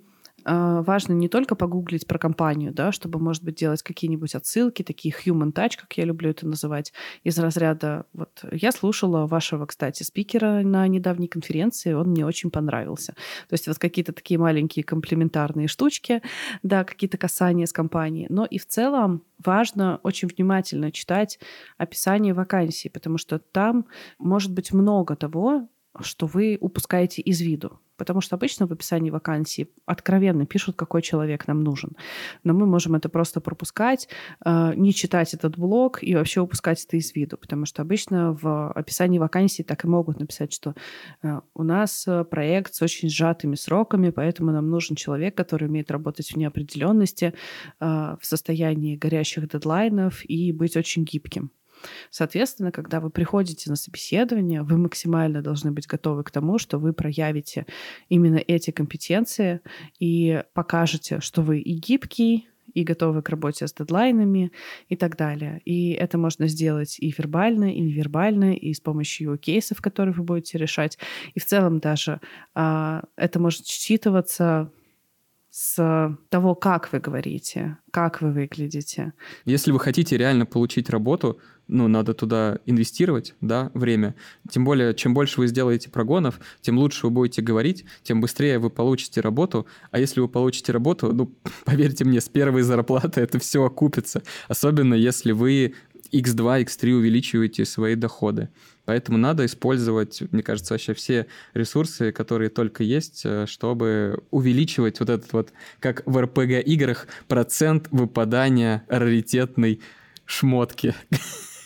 важно не только погуглить про компанию, да, чтобы, может быть, делать какие-нибудь отсылки, такие human touch, как я люблю это называть, из разряда... Вот я слушала вашего, кстати, спикера на недавней конференции, он мне очень понравился. То есть вот какие-то такие маленькие комплементарные штучки, да, какие-то касания с компанией. Но и в целом важно очень внимательно читать описание вакансии, потому что там может быть много того, что вы упускаете из виду. Потому что обычно в описании вакансии откровенно пишут, какой человек нам нужен. Но мы можем это просто пропускать, э, не читать этот блог и вообще упускать это из виду. Потому что обычно в описании вакансии так и могут написать, что э, у нас э, проект с очень сжатыми сроками, поэтому нам нужен человек, который умеет работать в неопределенности, в состоянии горящих дедлайнов и быть очень гибким. Соответственно, когда вы приходите на собеседование, вы максимально должны быть готовы к тому, что вы проявите именно эти компетенции и покажете, что вы и гибкий, и готовы к работе с дедлайнами и так далее. И это можно сделать и вербально, и невербально, и с помощью кейсов, которые вы будете решать. И в целом даже а, это может считываться с того, как вы говорите, как вы выглядите. Если вы хотите реально получить работу, ну, надо туда инвестировать, да, время. Тем более, чем больше вы сделаете прогонов, тем лучше вы будете говорить, тем быстрее вы получите работу. А если вы получите работу, ну, поверьте мне, с первой зарплаты это все окупится. Особенно если вы x2, x3 увеличиваете свои доходы. Поэтому надо использовать, мне кажется, вообще все ресурсы, которые только есть, э, чтобы увеличивать вот этот вот, как в RPG-играх, процент выпадания раритетной шмотки.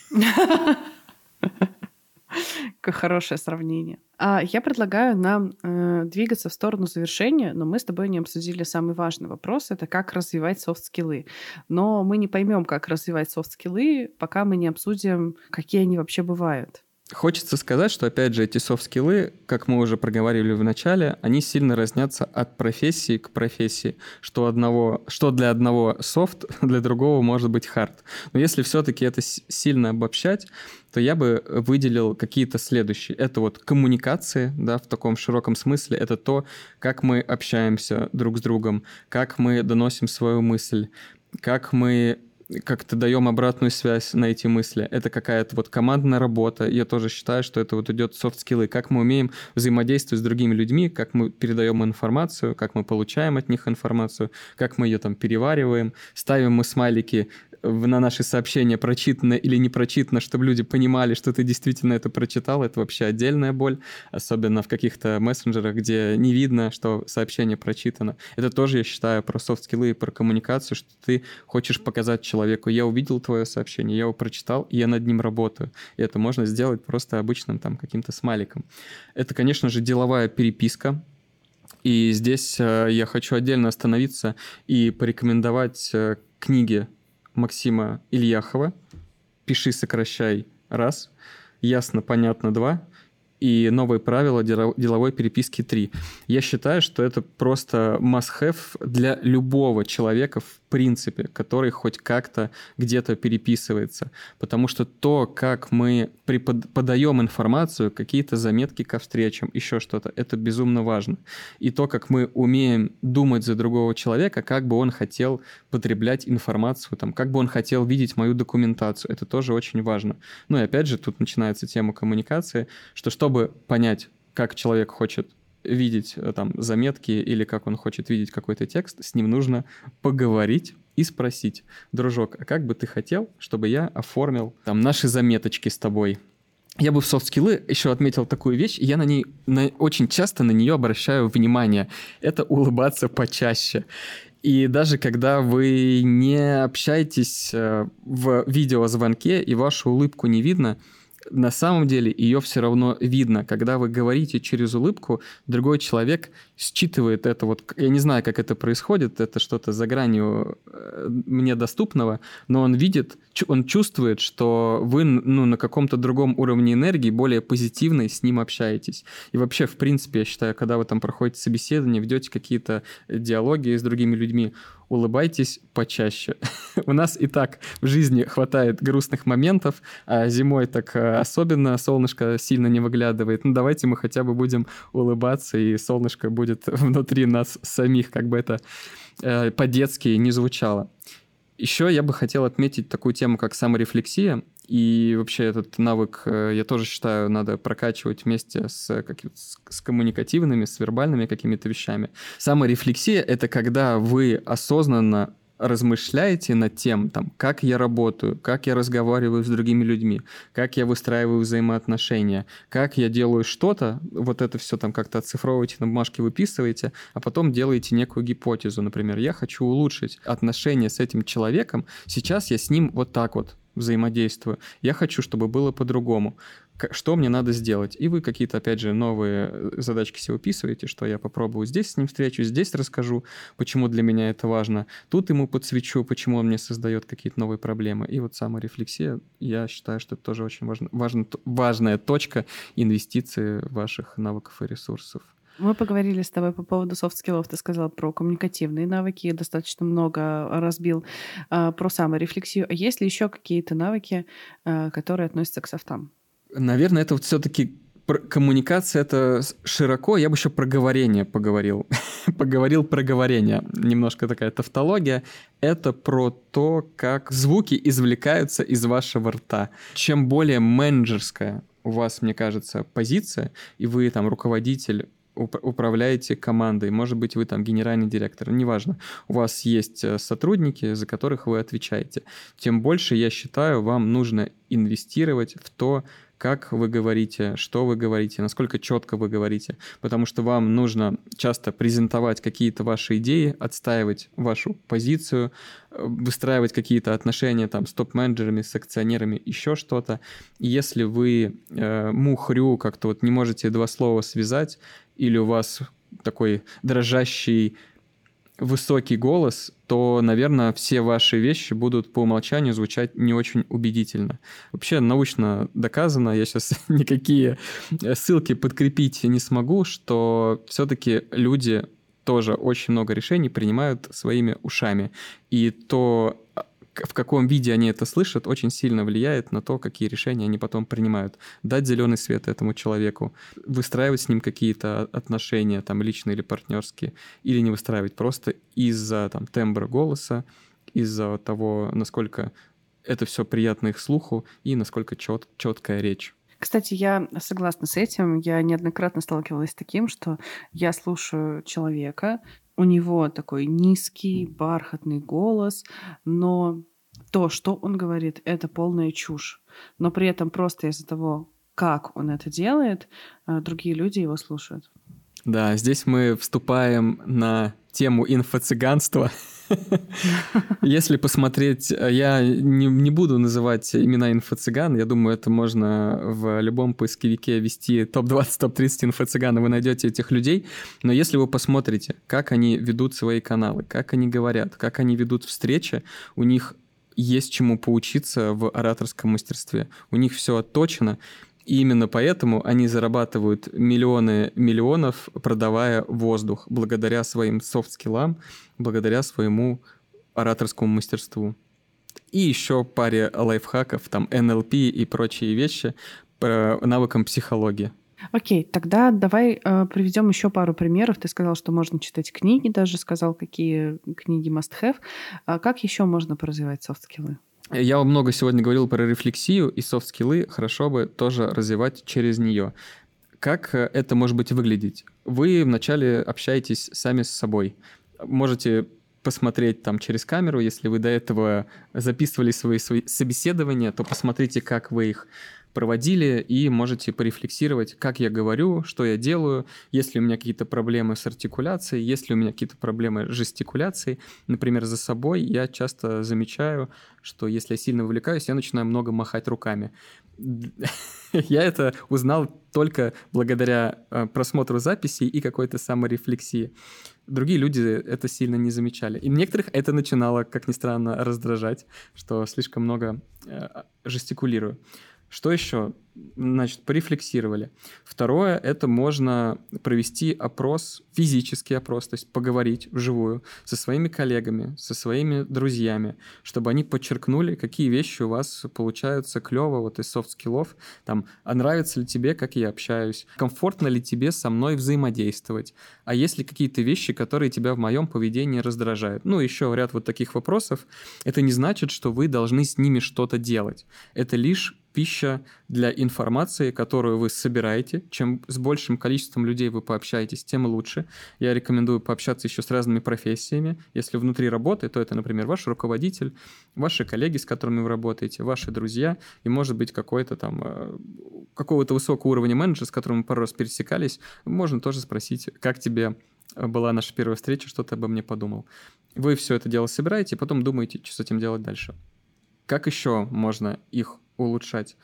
Какое хорошее сравнение. А я предлагаю нам э, двигаться в сторону завершения, но мы с тобой не обсудили самый важный вопрос это как развивать софт-скиллы. Но мы не поймем, как развивать софт-скиллы, пока мы не обсудим, какие они вообще бывают. Хочется сказать, что, опять же, эти софт-скиллы, как мы уже проговорили в начале, они сильно разнятся от профессии к профессии. Что, одного, что для одного софт, для другого может быть хард. Но если все-таки это сильно обобщать, то я бы выделил какие-то следующие. Это вот коммуникации, да, в таком широком смысле. Это то, как мы общаемся друг с другом, как мы доносим свою мысль, как мы как-то даем обратную связь на эти мысли. Это какая-то вот командная работа. Я тоже считаю, что это вот идет софт-скиллы. Как мы умеем взаимодействовать с другими людьми, как мы передаем информацию, как мы получаем от них информацию, как мы ее там перевариваем, ставим мы смайлики на наши сообщения прочитано или не прочитано, чтобы люди понимали, что ты действительно это прочитал, это вообще отдельная боль, особенно в каких-то мессенджерах, где не видно, что сообщение прочитано. Это тоже, я считаю, про софт-скиллы и про коммуникацию, что ты хочешь показать человеку, я увидел твое сообщение, я его прочитал, и я над ним работаю. И это можно сделать просто обычным там каким-то смайликом. Это, конечно же, деловая переписка, и здесь э, я хочу отдельно остановиться и порекомендовать э, книги Максима Ильяхова. Пиши, сокращай. Раз. Ясно, понятно. Два. И новые правила деловой переписки 3. Я считаю, что это просто must-have для любого человека в принципе, который хоть как-то где-то переписывается. Потому что то, как мы подаем информацию, какие-то заметки ко встречам, еще что-то, это безумно важно. И то, как мы умеем думать за другого человека, как бы он хотел потреблять информацию, там, как бы он хотел видеть мою документацию, это тоже очень важно. Ну и опять же, тут начинается тема коммуникации, что чтобы понять, как человек хочет видеть э, там заметки или как он хочет видеть какой-то текст, с ним нужно поговорить и спросить, дружок, а как бы ты хотел, чтобы я оформил там наши заметочки с тобой? Я бы в софт-скиллы еще отметил такую вещь, и я на ней на, очень часто на нее обращаю внимание. Это улыбаться почаще. И даже когда вы не общаетесь э, в видеозвонке и вашу улыбку не видно, на самом деле ее все равно видно. Когда вы говорите через улыбку, другой человек считывает это. Вот я не знаю, как это происходит, это что-то за гранью э, мне доступного, но он видит, он чувствует, что вы ну, на каком-то другом уровне энергии, более позитивной, с ним общаетесь. И вообще, в принципе, я считаю, когда вы там проходите собеседование, ведете какие-то диалоги с другими людьми, улыбайтесь почаще. У нас и так в жизни хватает грустных моментов, а зимой так э, особенно солнышко сильно не выглядывает. Ну давайте мы хотя бы будем улыбаться, и солнышко будет внутри нас самих, как бы это э, по-детски не звучало. Еще я бы хотел отметить такую тему, как саморефлексия. И вообще этот навык, э, я тоже считаю, надо прокачивать вместе с, как, с коммуникативными, с вербальными какими-то вещами. Саморефлексия — это когда вы осознанно размышляете над тем, там, как я работаю, как я разговариваю с другими людьми, как я выстраиваю взаимоотношения, как я делаю что-то, вот это все там как-то оцифровываете на бумажке, выписываете, а потом делаете некую гипотезу. Например, я хочу улучшить отношения с этим человеком, сейчас я с ним вот так вот взаимодействую. Я хочу, чтобы было по-другому. Что мне надо сделать? И вы какие-то, опять же, новые э, задачки себе выписываете, что я попробую здесь с ним встречу, здесь расскажу, почему для меня это важно. Тут ему подсвечу, почему он мне создает какие-то новые проблемы. И вот саморефлексия, я считаю, что это тоже очень важно, важно, важная точка инвестиции ваших навыков и ресурсов. Мы поговорили с тобой по поводу софт-скиллов. Ты сказал про коммуникативные навыки, достаточно много разбил а, про саморефлексию. А есть ли еще какие-то навыки, а, которые относятся к софтам? Наверное, это вот все-таки коммуникация это широко, я бы еще про говорение поговорил. поговорил про говорение. Немножко такая тавтология. Это про то, как звуки извлекаются из вашего рта. Чем более менеджерская у вас, мне кажется, позиция, и вы там руководитель управляете командой, может быть, вы там генеральный директор, неважно. У вас есть э, сотрудники, за которых вы отвечаете. Тем больше, я считаю, вам нужно инвестировать в то, как вы говорите, что вы говорите, насколько четко вы говорите, потому что вам нужно часто презентовать какие-то ваши идеи, отстаивать вашу позицию, э, выстраивать какие-то отношения там с топ-менеджерами, с акционерами, еще что-то. Если вы э, мухрю как-то вот не можете два слова связать, или у вас такой дрожащий высокий голос, то, наверное, все ваши вещи будут по умолчанию звучать не очень убедительно. Вообще научно доказано, я сейчас никакие ссылки подкрепить не смогу, что все-таки люди тоже очень много решений принимают своими ушами. И то в каком виде они это слышат, очень сильно влияет на то, какие решения они потом принимают. Дать зеленый свет этому человеку, выстраивать с ним какие-то отношения, там, личные или партнерские, или не выстраивать просто из-за там, тембра голоса, из-за того, насколько это все приятно их слуху и насколько чет, четкая речь. Кстати, я согласна с этим. Я неоднократно сталкивалась с таким, что я слушаю человека, у него такой низкий, бархатный голос, но то, что он говорит, это полная чушь. Но при этом просто из-за того, как он это делает, э, другие люди его слушают. Да, здесь мы вступаем на тему инфо-цыганства. Если посмотреть, я не, не буду называть имена инфо-цыган, я думаю, это можно в любом поисковике ввести топ-20, топ-30 инфо-цыган, и вы найдете этих людей. Но если вы посмотрите, как они ведут свои каналы, как они говорят, как они ведут встречи, у них есть чему поучиться в ораторском мастерстве. У них все отточено, И именно поэтому они зарабатывают миллионы миллионов, продавая воздух, благодаря своим софт-скиллам, благодаря своему ораторскому мастерству. И еще паре лайфхаков, там NLP и прочие вещи по навыкам психологии. Окей, тогда давай э, приведем еще пару примеров. Ты сказал, что можно читать книги, даже сказал, какие книги must have. А как еще можно поразвивать софт-скиллы? Я много сегодня говорил про рефлексию, и софт-скиллы хорошо бы тоже развивать через нее. Как э, это может быть выглядеть? Вы вначале общаетесь сами с собой. Можете посмотреть там через камеру, если вы до этого записывали свои, свои собеседования, то посмотрите, как вы их проводили, и можете порефлексировать, как я говорю, что я делаю, есть ли у меня какие-то проблемы с артикуляцией, есть ли у меня какие-то проблемы с жестикуляцией. Например, за собой я часто замечаю, что если я сильно увлекаюсь, я начинаю много махать руками. Я это узнал только благодаря э, просмотру записей и какой-то саморефлексии. Другие люди это сильно не замечали. И некоторых это начинало, как ни странно, раздражать, что слишком много э, жестикулирую. Что еще? Значит, порефлексировали. Второе, это можно провести опрос, физический опрос, то есть поговорить вживую со своими коллегами, со своими друзьями, чтобы они подчеркнули, какие вещи у вас получаются клево вот из софт-скиллов, там, а нравится ли тебе, как я общаюсь, комфортно ли тебе со мной взаимодействовать, а есть ли какие-то вещи, которые тебя в моем поведении раздражают. Ну, еще ряд вот таких вопросов. Это не значит, что вы должны с ними что-то делать. Это лишь пища для информации, которую вы собираете. Чем с большим количеством людей вы пообщаетесь, тем лучше. Я рекомендую пообщаться еще с разными профессиями. Если внутри работы, то это, например, ваш руководитель, ваши коллеги, с которыми вы работаете, ваши друзья, и, может быть, какой-то там э, какого-то высокого уровня менеджера, с которым мы пару раз пересекались, можно тоже спросить, как тебе была наша первая встреча, что ты обо мне подумал. Вы все это дело собираете, потом думаете, что с этим делать дальше. Как еще можно их улучшать?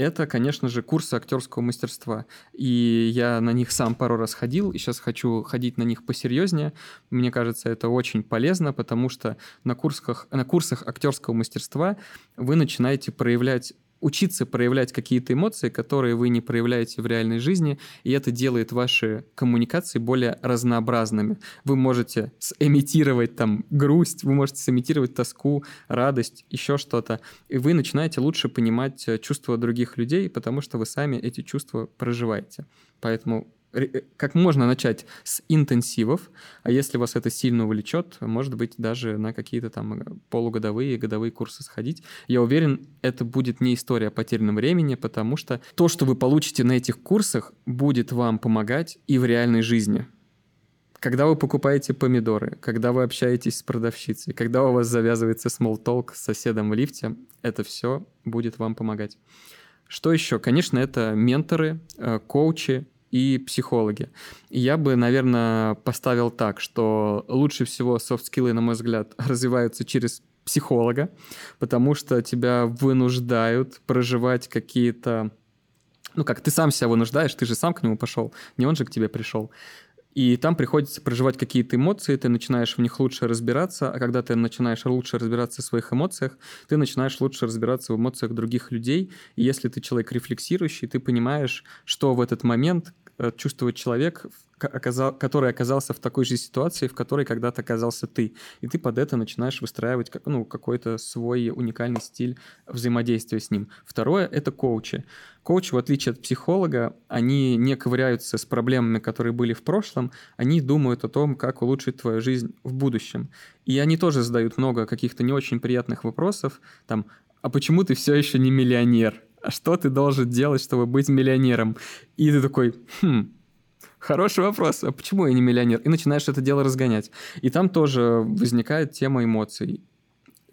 это, конечно же, курсы актерского мастерства. И я на них сам пару раз ходил, и сейчас хочу ходить на них посерьезнее. Мне кажется, это очень полезно, потому что на курсах, на курсах актерского мастерства вы начинаете проявлять учиться проявлять какие-то эмоции, которые вы не проявляете в реальной жизни, и это делает ваши коммуникации более разнообразными. Вы можете сымитировать там грусть, вы можете сымитировать тоску, радость, еще что-то, и вы начинаете лучше понимать э, чувства других людей, потому что вы сами эти чувства проживаете. Поэтому как можно начать с интенсивов, а если вас это сильно увлечет, может быть, даже на какие-то там э, полугодовые, годовые курсы сходить. Я уверен, это будет не история о потерянном времени, потому что то, что вы получите на этих курсах, будет вам помогать и в реальной жизни. Когда вы покупаете помидоры, когда вы общаетесь с продавщицей, когда у вас завязывается talk с соседом в лифте, это все будет вам помогать. Что еще? Конечно, это менторы, э, коучи, и психологи. я бы, наверное, поставил так, что лучше всего софт-скиллы, на мой взгляд, развиваются через психолога, потому что тебя вынуждают проживать какие-то... Ну как, ты сам себя вынуждаешь, ты же сам к нему пошел, не он же к тебе пришел. И там приходится проживать какие-то эмоции, ты начинаешь в них лучше разбираться, а когда ты начинаешь лучше разбираться в своих эмоциях, ты начинаешь лучше разбираться в эмоциях других людей. И если ты человек рефлексирующий, ты понимаешь, что в этот момент чувствует человек, который оказался в такой же ситуации, в которой когда-то оказался ты. И ты под это начинаешь выстраивать ну, какой-то свой уникальный стиль взаимодействия с ним. Второе — это коучи. Коучи, в отличие от психолога, они не ковыряются с проблемами, которые были в прошлом, они думают о том, как улучшить твою жизнь в будущем. И они тоже задают много каких-то не очень приятных вопросов, там, а почему ты все еще не миллионер? Что ты должен делать, чтобы быть миллионером? И ты такой, хм, Хороший вопрос. А почему я не миллионер? И начинаешь это дело разгонять. И там тоже возникает тема эмоций,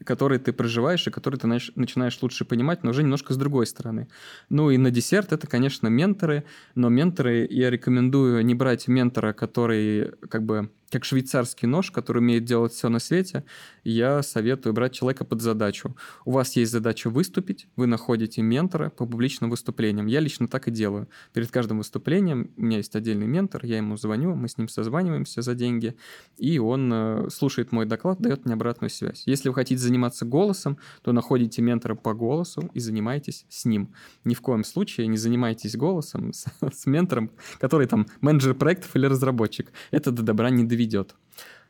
которые ты проживаешь и которые ты начинаешь лучше понимать, но уже немножко с другой стороны. Ну и на десерт это, конечно, менторы, но менторы я рекомендую не брать ментора, который как бы как швейцарский нож, который умеет делать все на свете, я советую брать человека под задачу. У вас есть задача выступить, вы находите ментора по публичным выступлениям. Я лично так и делаю. Перед каждым выступлением у меня есть отдельный ментор, я ему звоню, мы с ним созваниваемся за деньги, и он э, слушает мой доклад, дает мне обратную связь. Если вы хотите заниматься голосом, то находите ментора по голосу и занимайтесь с ним. Ни в коем случае не занимайтесь голосом с, с ментором, который там менеджер проектов или разработчик. Это до добра не доведет.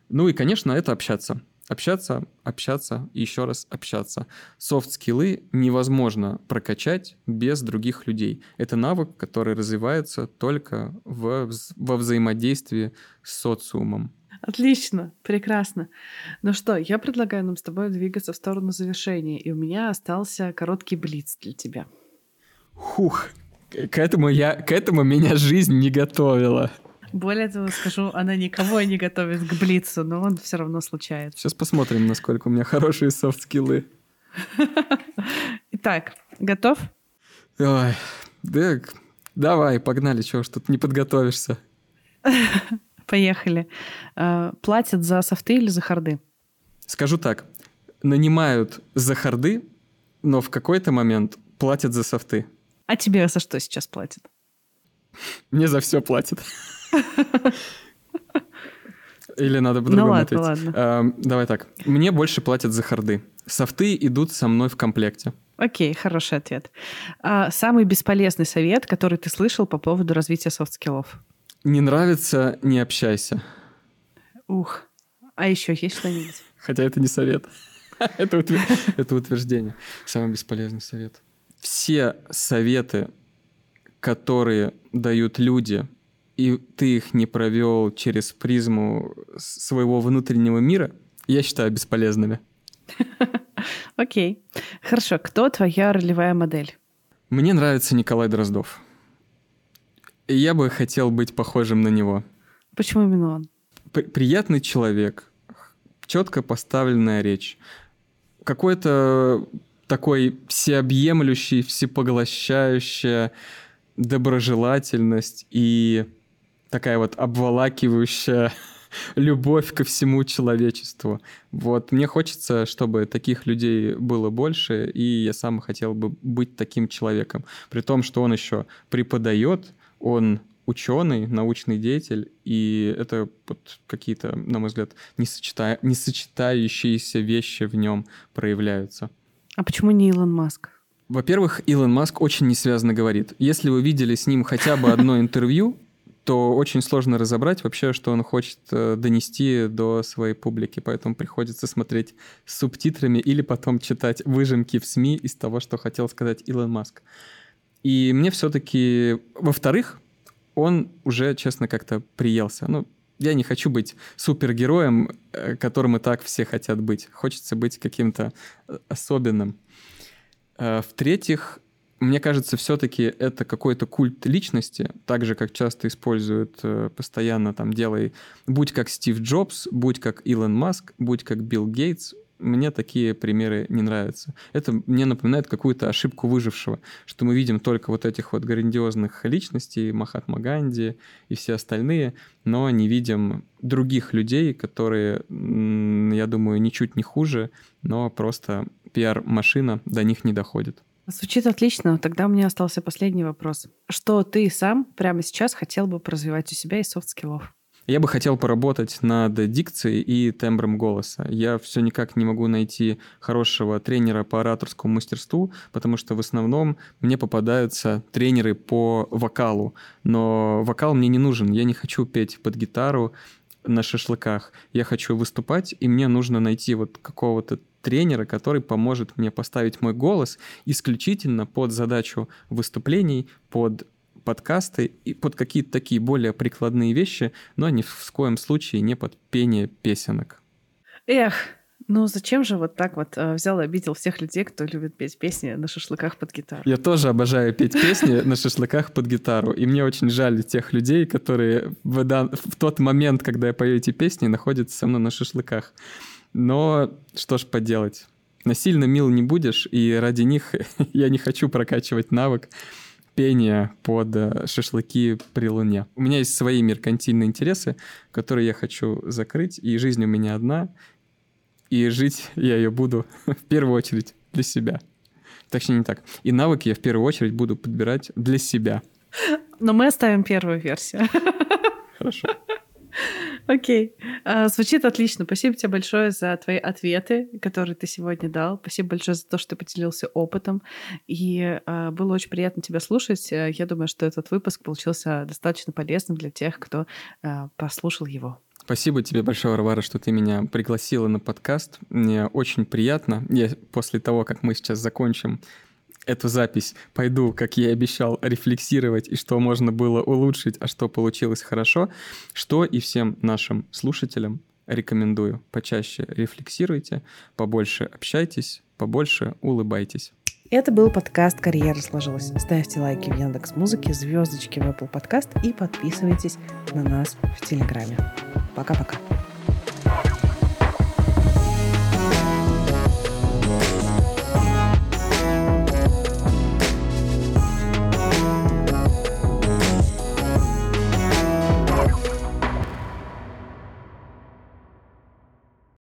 Ну и, конечно, это общаться. Общаться, общаться и еще раз общаться. Софт-скиллы невозможно прокачать без других людей. Это навык, который развивается только в, во взаимодействии с социумом. Отлично, прекрасно. Ну что, я предлагаю нам с тобой двигаться в сторону завершения, и у меня остался короткий блиц для тебя. Хух, к этому я, к этому меня жизнь не готовила. Более того, скажу, она никого не готовит к блицу, но он все равно случается. Сейчас посмотрим, насколько у меня хорошие софт-скиллы. Итак, готов? Ой, да, давай, погнали, чего ж тут не подготовишься. Поехали. А, платят за софты или за харды? Скажу так, нанимают за харды, но в какой-то момент платят за софты. А тебе за что сейчас платят? Мне за все платят. Или надо по-другому ну, ладно, ответить? ладно. А, давай так. Мне больше платят за харды. Софты идут со мной в комплекте. Окей, хороший ответ. А, самый бесполезный совет, который ты слышал по поводу развития софт-скиллов? Не нравится, не общайся. Ух. А еще есть что-нибудь? Хотя это не совет. это, утвер... это утверждение. Самый бесполезный совет. Все советы, которые дают люди и ты их не провел через призму своего внутреннего мира, я считаю бесполезными. Окей. Хорошо. Кто твоя ролевая модель? Мне нравится Николай Дроздов. И я бы хотел быть похожим на него. Почему именно он? Приятный человек, четко поставленная речь, какой-то такой всеобъемлющий, всепоглощающая доброжелательность и такая вот обволакивающая любовь ко всему человечеству. Вот мне хочется, чтобы таких людей было больше, и я сам хотел бы быть таким человеком. При том, что он еще преподает, он ученый, научный деятель, и это вот какие-то, на мой взгляд, несочета... несочетающиеся вещи в нем проявляются. А почему не Илон Маск? Во-первых, Илон Маск очень несвязно говорит. Если вы видели с ним хотя бы одно интервью, то очень сложно разобрать вообще, что он хочет э, донести до своей публики, поэтому приходится смотреть с субтитрами или потом читать выжимки в СМИ из того, что хотел сказать Илон Маск. И мне все-таки, во-вторых, он уже, честно, как-то приелся. Ну, я не хочу быть супергероем, э, которым и так все хотят быть. Хочется быть каким-то э, особенным. В-третьих, мне кажется, все-таки это какой-то культ личности, так же, как часто используют э, постоянно там делай, будь как Стив Джобс, будь как Илон Маск, будь как Билл Гейтс, мне такие примеры не нравятся. Это мне напоминает какую-то ошибку выжившего, что мы видим только вот этих вот грандиозных личностей, Махатма Ганди и все остальные, но не видим других людей, которые, я думаю, ничуть не хуже, но просто пиар-машина до них не доходит. Звучит отлично. Тогда у меня остался последний вопрос. Что ты сам прямо сейчас хотел бы развивать у себя из софт-скиллов? Я бы хотел поработать над дикцией и тембром голоса. Я все никак не могу найти хорошего тренера по ораторскому мастерству, потому что в основном мне попадаются тренеры по вокалу. Но вокал мне не нужен. Я не хочу петь под гитару на шашлыках. Я хочу выступать, и мне нужно найти вот какого-то тренера, который поможет мне поставить мой голос исключительно под задачу выступлений, под подкасты и под какие-то такие более прикладные вещи, но ни в коем случае не под пение песенок. Эх, ну зачем же вот так вот э, взял и обидел всех людей, кто любит петь песни на шашлыках под гитару? Я тоже обожаю петь песни на шашлыках под гитару. И мне очень жаль тех людей, которые в, дан... в тот момент, когда я пою эти песни, находятся со мной на шашлыках. Но что ж поделать. Насильно мил не будешь, и ради них я не хочу прокачивать навык пение под э, шашлыки при луне. У меня есть свои меркантильные интересы, которые я хочу закрыть, и жизнь у меня одна, и жить я ее буду в первую очередь для себя. Точнее, не так. И навыки я в первую очередь буду подбирать для себя. Но мы оставим первую версию. Хорошо. Окей. А, звучит отлично. Спасибо тебе большое за твои ответы, которые ты сегодня дал. Спасибо большое за то, что ты поделился опытом. И а, было очень приятно тебя слушать. Я думаю, что этот выпуск получился достаточно полезным для тех, кто а, послушал его. Спасибо тебе большое, Варвара, что ты меня пригласила на подкаст. Мне очень приятно. Я после того, как мы сейчас закончим эту запись, пойду, как я и обещал, рефлексировать, и что можно было улучшить, а что получилось хорошо, что и всем нашим слушателям рекомендую. Почаще рефлексируйте, побольше общайтесь, побольше улыбайтесь. Это был подкаст «Карьера сложилась». Ставьте лайки в Яндекс Музыке, звездочки в Apple Podcast и подписывайтесь на нас в Телеграме. Пока-пока.